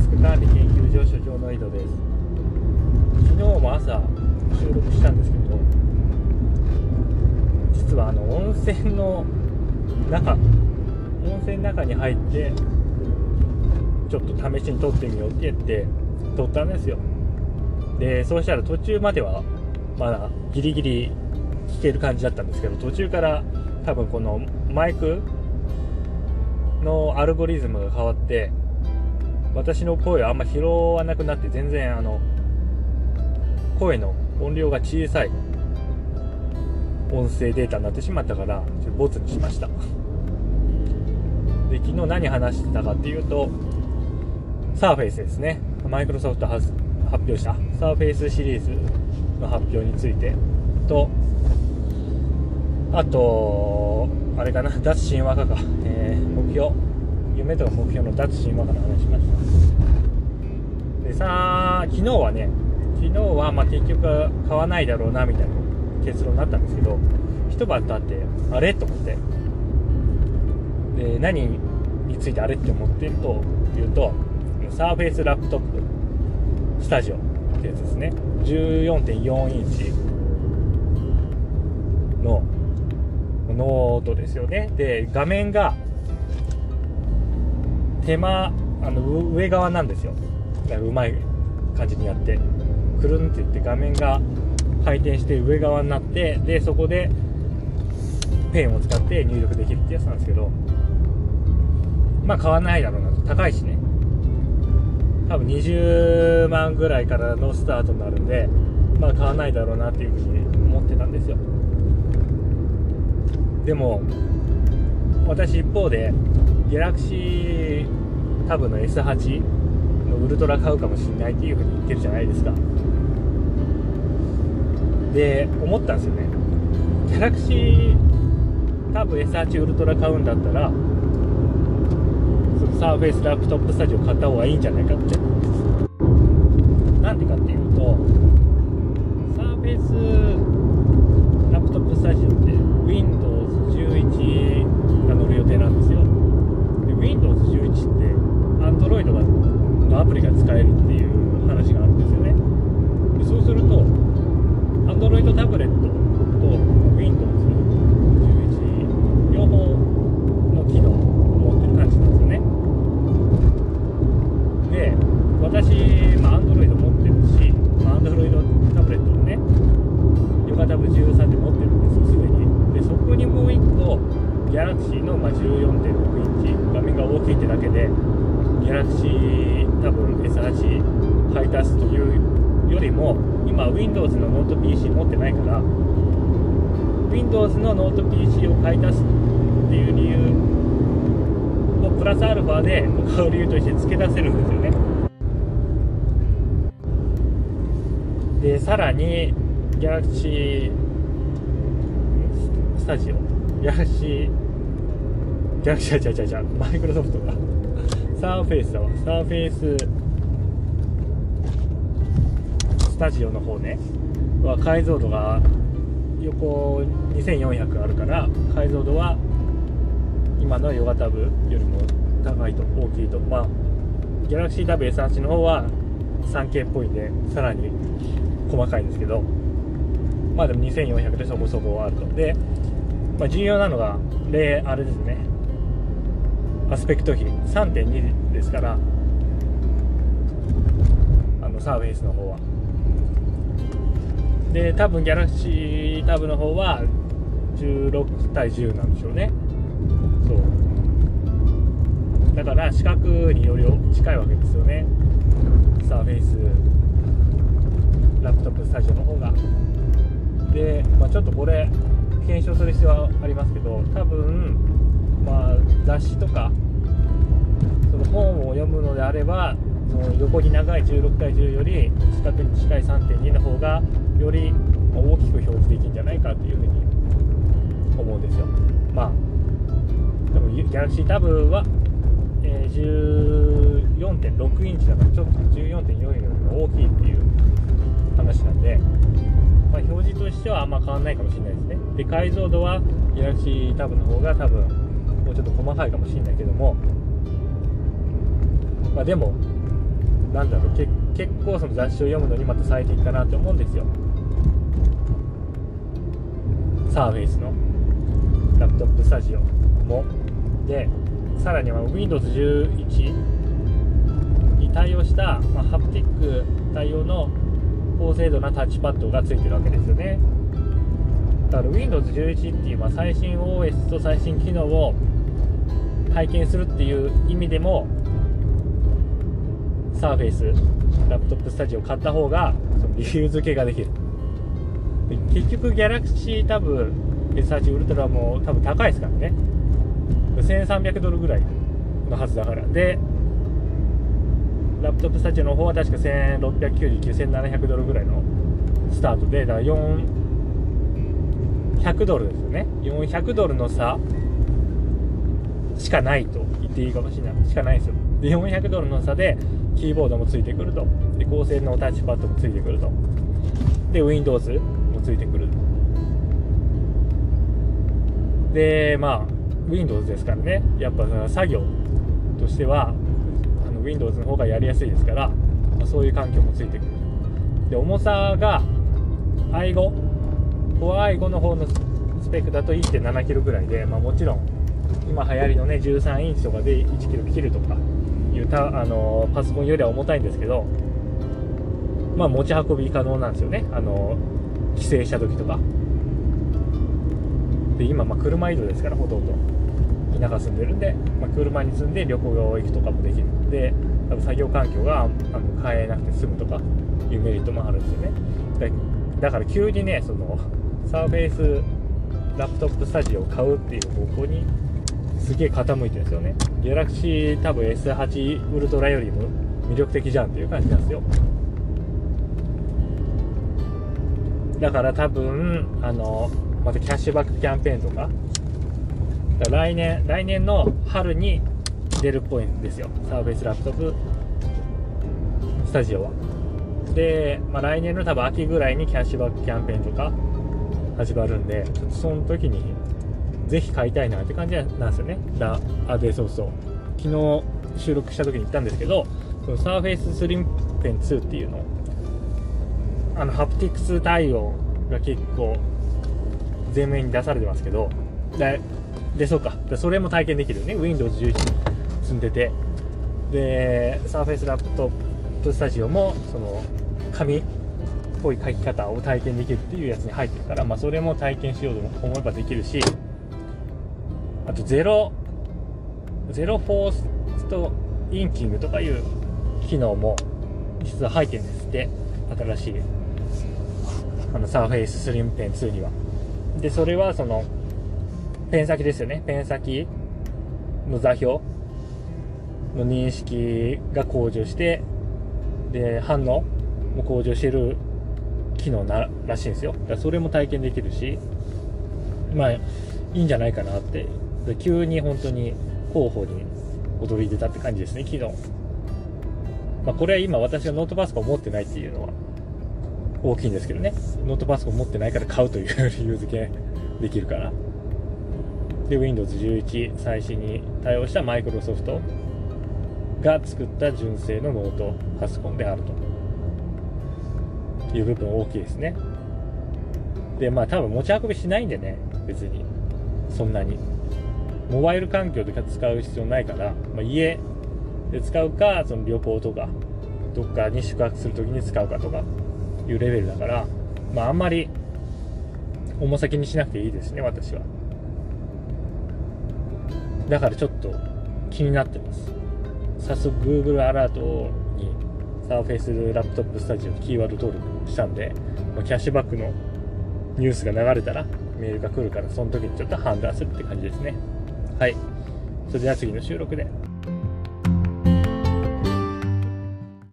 スク管理研究所所長の井戸です。昨日も朝収録したんですけど実はあの温泉の中温泉の中に入ってちょっと試しに撮ってみようって言って撮ったんですよ。でそうしたら途中まではまだギリギリ聞ける感じだったんですけど途中から多分このマイクのアルゴリズムが変わって私の声はあんま拾わなくなって全然あの声の音量が小さい音声データになってしまったからちょっとボツにしました。で昨日何話してたかっていうとサーフェイスですね。マイクロソフト発表した。サーフェイスシリーズの発表についてとあとあれかな。脱神話化か、えー、目標。夢とか目標の脱神話化の話しました。でさあ昨日はね昨日はまあ結局買わないだろうなみたいな結論になったんですけど一晩経ってあれ？と思って。で何についてあれって思ってるというとサーフェイスラップトップスタジオってやつですね。14.4インチのノートですよね。で画面が手前あの上側なんですよ。うまい感じにやって。くるんっていって画面が回転して上側になってでそこでペンを使って入力できるってやつなんですけど。まあ買わないだろうなと。高いしね。多分20万ぐらいからのスタートになるんでまあ買わないだろうなっていうふうに思ってたんですよ。でも私一方でギャラクシー多分の S8 のウルトラ買うかもしれないっていうふうに言ってるじゃないですか。で思ったんですよね。ギャラクシー多分 S8 ウルトラ買うんだったらその Surface Laptop Studio 買った方がいいんじゃないかって。なんでかっていうと Surface Laptop Studio って Windows11 が乗る予定なんですよで Windows11 って Android がのアプリが使えるっていう話があるんですよねでそうすると Android タブレットと Windows11 両方の機能を持ってる感じなんですよねで私、まあ、Android 持ってるし、まあ、Android タブレットをね Yoga Tab 13で持ってるんですよすでにでそこにもう1個 Galaxy の、ま、14.6インチ画面が大きいってだけで Galaxy 多分 S8 買い足すというよりも今 Windows のノート PC 持ってないから Windows のノート PC を買い足すっていう理由をプラスアルファで買う理由として付け出せるんですよね。でさらに Galaxy スタジオ。Galaxy Galaxy じゃじゃじゃマイクロソフトがサーフェイスだわサーフェイススタジオの方ねは解像度が横2400あるから解像度は今のヨガタブよりも高いと大きいとまあギャラクシータブ S8 の方は 3K っぽいんでさらに細かいんですけどまあでも2400でそこそこあるとで、まあ、重要なのが例あれですね。アスペクト比。3.2ですからあのサーフェイスの方は。で多分ギャラクシータブの方は16対10なんでしょうね。そう。だから四角により近いわけですよね。サーフェイスラップトップスタジオの方が。で、まあ、ちょっとこれ検証する必要はありますけど多分まあ雑誌とかその本を読むのであればその横に長い16対10より四角に近い3.2の方がより大きく表示できるんじゃないかというふうに思うんですよ。まあでもギャラクシータブは、としてはあんま変わらないかもしれないですね。で解像度はギラクシータブの方が多分もうちょっと細かいかもしれないけども。まあでもなんだろうけ結構その雑誌を読むのにまた最適かなって思うんですよ。サーフェイスのラップトップスタジオも。でさらには Windows11 に対応した、まあ、ハプティック対応の高精度なタッチパッドがついてるわけですよね。だから Windows11 っていう、まあ、最新 OS と最新機能を体験するっていう意味でもサーフェイスラップトップスタジオ買った方がその理由付けができる。結局ギャラクシータブ S8 ウルトラも多分高いですからね。1300ドルぐらいのはずだから。でラップトップスタジオの方は確か1699、1700ドルぐらいのスタートでだから400ドルですよね。400ドルの差しかないと言っていいかもしれない。しかないですよ。で400ドルの差でキーボードもついてくると。で高性能タッチパッドもついてくると。で Windows もついてくるでまあ Windows ですからね。やっぱ作業としてはの Windows の方がやりやすいですから、まあ、そういう環境もついてくる。で重さが i5 コア i5 の方のスペックだと 1.7kg ぐらいで、まあ、もちろん今流行りのね13インチとかで 1kg 切るとかいうたあのパソコンよりは重たいんですけどまあ持ち運び可能なんですよね。あの帰省した時とか。で今まあ車移動ですからほとんど。田舎住んでるんで、まあ、車に住んで旅行行くとかもできる。ので多分作業環境があの変えなくて済むとかいうメリットもあるんですよね。だから急にねそのサーフェイスラップトップスタジオを買うっていう方向にすげえ傾いてるんですよね。ギャラクシー多分 S8 ウルトラよりも魅力的じゃんっていう感じなんですよ。だから多分あのまたキャッシュバックキャンペーンとか来年来年の春に出るっぽいんですよ。サーフェイスラップトップ。スタジオは。で、まあ、来年の多分秋ぐらいにキャッシュバックキャンペーンとか始まるんでちょっとその時にぜひ買いたいなって感じなんですよね。ラあでそうそう昨日収録した時に言ったんですけどそのサーフェイススリムペン2っていうのあのハプティクス対応が結構前面に出されてますけどでそうか。でそれも体験できるよね。Windows11 に積んでて。で Surface ラップトップスタジオもその紙っぽい書き方を体験できるっていうやつに入ってるから、まあ、それも体験しようと思えばできるしあとゼロゼロフォーストインキングとかいう機能も実は入ってるんですって。新しい。あのサーフェイススリムペン2には。でそれはそのペン先ですよね。ペン先の座標の認識が向上してで反応も向上してる機能ならしいんですよ。だからそれも体験できるしまあいいんじゃないかなって。で急に本当に候補に踊り出たって感じですね昨日まあこれは今私がノートパソコン持ってないっていうのは大きいんですけどね。ノートパソコン持ってないから買うという理由付けできるから。で Windows 11最新に対応したマイクロソフトが作った純正のノートパソコンであると。いう部分大きいですね。でまあ多分持ち運びしないんでね別に。そんなに。モバイル環境で使う必要ないから、まあ、家で使うかその旅行とかどっかに宿泊する時に使うかとかいうレベルだから、まあ、あんまり重さ気にしなくていいですね私は。だからちょっと気になってます。早速 Google アラートに Surface ラップトップスタジオキーワード登録したんで、キャッシュバックのニュースが流れたらメールが来るからその時にちょっと判断するって感じですね。はい。それでは次の収録で。